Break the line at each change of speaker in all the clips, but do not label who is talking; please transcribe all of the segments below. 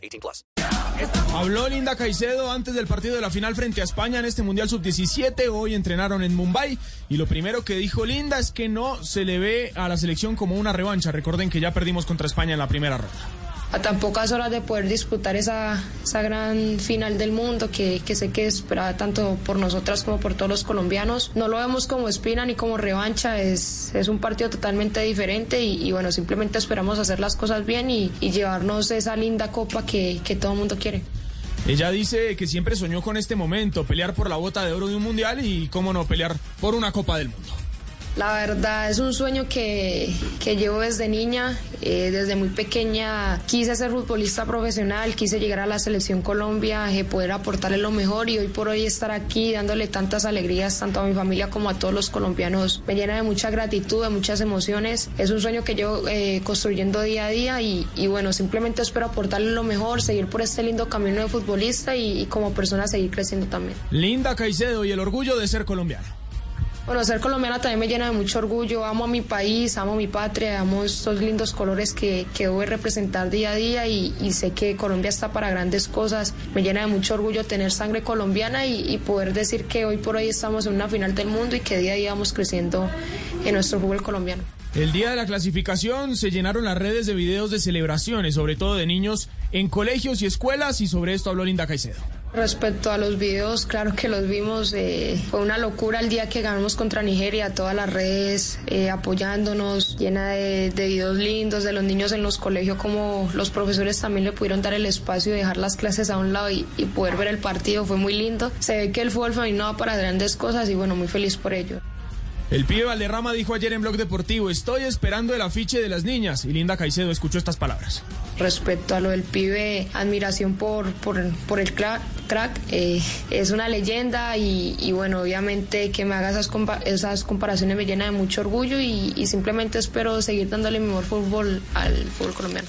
18 plus.
Habló Linda Caicedo antes del partido de la final frente a España en este Mundial Sub-17. Hoy entrenaron en Mumbai y lo primero que dijo Linda es que no se le ve a la selección como una revancha. Recuerden que ya perdimos contra España en la primera ronda
a tan pocas horas de poder disputar esa, esa gran final del mundo que, que sé que es esperada tanto por nosotras como por todos los colombianos. No lo vemos como espina ni como revancha, es, es un partido totalmente diferente y, bueno, simplemente esperamos hacer las cosas bien y, y llevarnos esa linda copa que, que todo el mundo quiere.
Ella dice que siempre soñó con este momento, pelear por la bota de oro de un mundial y, cómo no, pelear por una Copa del Mundo.
La verdad es un sueño que, que llevo desde niña, eh, desde muy pequeña quise ser futbolista profesional, quise llegar a la selección Colombia, eh, poder aportarle lo mejor y hoy por hoy estar aquí dándole tantas alegrías tanto a mi familia como a todos los colombianos me llena de mucha gratitud, de muchas emociones. Es un sueño que llevo eh, construyendo día a día y, bueno, simplemente espero aportarle lo mejor, seguir por este lindo camino de futbolista y, y como persona seguir creciendo también.
Linda Caicedo y el orgullo de ser colombiana.
Bueno, ser colombiana también me llena de mucho orgullo. Amo a mi país, amo a mi patria, amo estos lindos colores que, que voy a representar día a día y, sé que Colombia está para grandes cosas. Me llena de mucho orgullo tener sangre colombiana y, y, poder decir que hoy por hoy estamos en una final del mundo y que día a día vamos creciendo en nuestro fútbol colombiano.
El día de la clasificación se llenaron las redes de videos de celebraciones, sobre todo de niños en colegios y escuelas, y sobre esto habló Linda Caicedo.
Respecto a los videos, claro que los vimos. Eh, fue una locura el día que ganamos contra Nigeria, todas las redes eh, apoyándonos, llena de, de, videos lindos de los niños en los colegios, como los profesores también le pudieron dar el espacio y dejar las clases a un lado y, poder ver el partido. Fue muy lindo. Se ve que el fútbol femenino va para grandes cosas y bueno, muy feliz por ello.
El pibe Valderrama dijo ayer en Blog Deportivo, estoy esperando el afiche de las niñas. Y Linda Caicedo escuchó estas palabras.
Respecto a lo del pibe, admiración por, por, por el crack. crack eh, es una leyenda y, y, bueno, obviamente que me haga esas, compa esas comparaciones me llena de mucho orgullo y, y simplemente espero seguir dándole mi mejor fútbol al fútbol colombiano.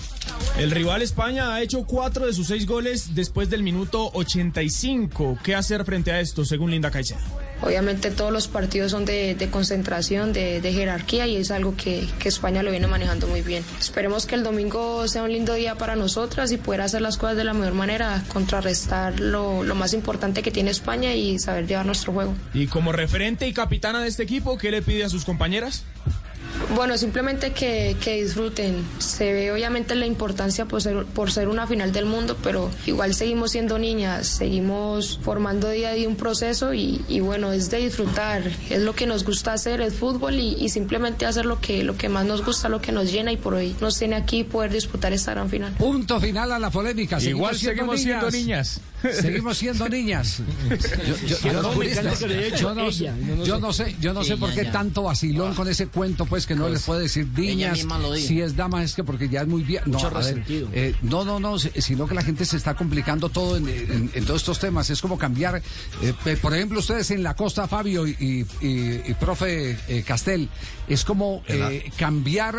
El rival España ha hecho cuatro de sus seis goles después del minuto 85. ¿Qué hacer frente a esto, según Linda Caicedo?
Obviamente todos los partidos son de, concentración, de, de, jerarquía y es algo que, que, España lo viene manejando muy bien. Esperemos que el domingo sea un lindo día para nosotras y poder hacer las cosas de la mejor manera, contrarrestar lo, lo más importante que tiene España y saber llevar nuestro juego.
Y como referente y capitana de este equipo, ¿qué le pide a sus compañeras?
Bueno, simplemente que, que, disfruten. Se ve obviamente la importancia por ser, por ser una final del mundo, pero igual seguimos siendo niñas, seguimos formando día a día un proceso y, y bueno, es de disfrutar. Es lo que nos gusta hacer, es fútbol y, y, simplemente hacer lo que, lo que más nos gusta, lo que nos llena y por hoy nos tiene aquí poder disputar esta gran final.
Punto final a la polémica.
Igual seguimos siendo
niñas.
Siendo niñas.
Seguimos siendo niñas. Yo, no, sé, yo no sé por qué tanto vacilón con ese cuento, pues que no les puede decir niñas. Si es dama es que porque ya es muy bien. No, a ver, eh, no, no, no, sino que la gente se está complicando todo en, en, en todos estos temas. Es como cambiar, eh, por ejemplo, ustedes en la costa, Fabio y, y, y profe eh, Castel, es como cambiar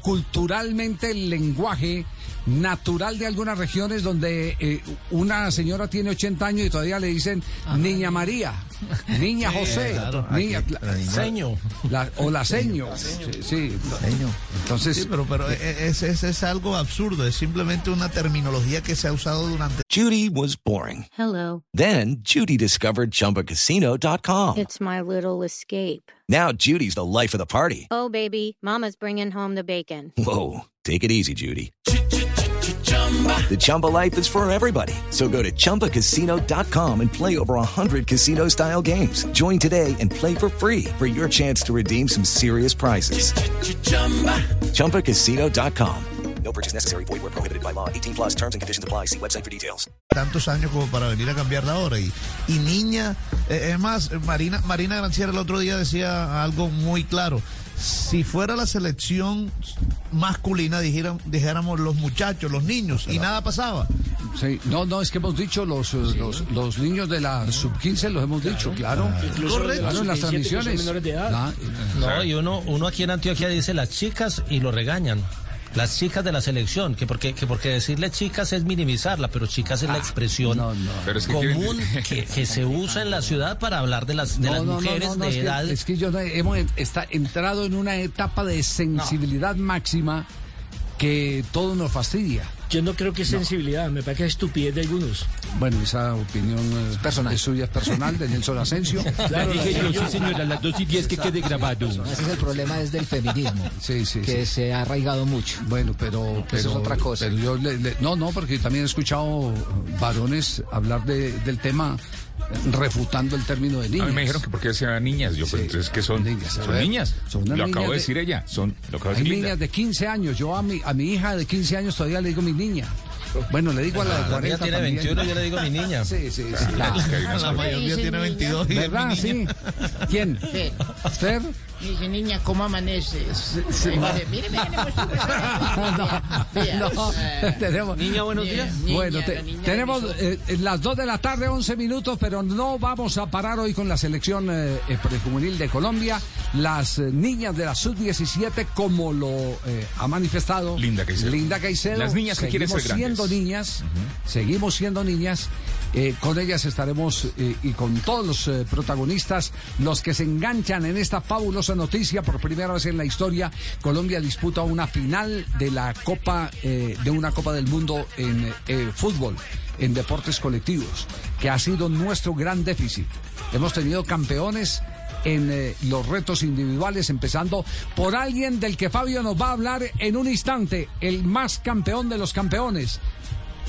culturalmente el lenguaje natural de algunas regiones donde eh, una señora tiene 80 años y todavía le dicen Ajá. Niña María, Niña sí, José,
claro,
niña,
aquí, la, niña, seño.
La, o la seño. Sí, sí. Entonces,
sí, pero, pero es, es, es algo absurdo, es simplemente una terminología que se ha usado durante.
Judy was boring.
Hello.
Then Judy discovered chumbacasino.com.
It's my little escape.
Now Judy's the life of the party.
Oh, baby, Mama's bringing home the bacon.
Whoa. Take it easy, Judy. The Chumba life is for everybody. So go to ChumbaCasino.com and play over 100 casino style games. Join today and play for free for your chance to redeem some serious prizes. ChumbaCasino.com.
No purchase necessary. Void where prohibited by law. 18 plus terms and conditions apply. See website for details.
Tantos años como para venir a cambiar la hora. Y, y niña, eh, es más, Marina, Marina Granciera el otro día decía algo muy claro. Si fuera la selección masculina, dijera, dijéramos los muchachos, los niños, y nada pasaba.
Sí, no, no, es que hemos dicho los, eh, los, los, niños de la sub-15, los hemos dicho, claro. Claro, en las transmisiones.
No, y uno, uno aquí en Antioquia dice las chicas y lo regañan las chicas de la selección, que porque, que porque decirle chicas es minimizarla, pero chicas es la ah, expresión común que, se usa en la ciudad para hablar de las, de las mujeres de edad.
es que yo hemos está, entrado en una etapa de sensibilidad máxima que todo nos fastidia.
Yo no creo que es sensibilidad, me parece que es estupidez de algunos.
Bueno, esa opinión es personal. suya, es personal, de Nelson Asensio.
Claro, dije yo, sí señora, las dos y diez que quede grabado.
ese es el problema es del feminismo, sí, sí, que se ha arraigado mucho.
Bueno, pero... pero
Eso es otra cosa.
yo no, no, porque también he escuchado varones hablar de, del tema refutando el término de niñas.
A mí me dijeron que porque sean niñas, yo pues entonces que son niñas. Son niñas. lo acabo de decir ella, son lo acabo de
decir Hay niñas de 15 años, yo a mi a mi hija de 15 años todavía le digo mi niña. Bueno, le digo a la de 40
la tiene 21, yo le digo mi niña.
Sí, sí, sí. Claro.
La mayoría tiene 22 y
¿Verdad? Sí. ¿Quién?
Fer.
¿Fer?
Dije, niña, ¿cómo amaneces? Sí, mire, mire, mire,
no, no, tenemos,
niña, buenos días.
bueno, tenemos eh, las 2 de la tarde, 11 minutos, pero no vamos a parar hoy con la selección eh, eh prejuvenil de Colombia. Las eh, niñas de la sub-17, como lo eh, ha manifestado
Linda Caicedo.
Linda Caicedo.
Las niñas que quieren ser grandes.
siendo niñas, seguimos siendo niñas. Eh, con ellas estaremos eh, y con todos los eh, protagonistas, los que se enganchan en esta fabulosa noticia. Por primera vez en la historia, Colombia disputa una final de la Copa, de una Copa del Mundo en fútbol, en deportes colectivos, que ha sido nuestro gran déficit. Hemos tenido campeones en los retos individuales, empezando por alguien del que Fabio nos va a hablar en un instante, el más campeón de los campeones,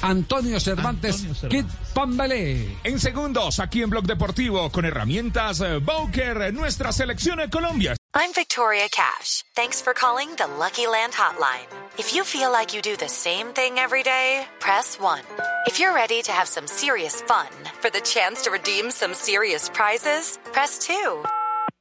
Antonio Cervantes, Kid Pambelé.
En segundos, aquí en Blog Deportivo, con herramientas eh, Bowker, nuestra selección de Colombia.
I'm Victoria Cash. Thanks for calling the Lucky Land Hotline. If you feel like you do the same thing every day, press 1. If you're ready to have some serious fun for the chance to redeem some serious prizes, press 2.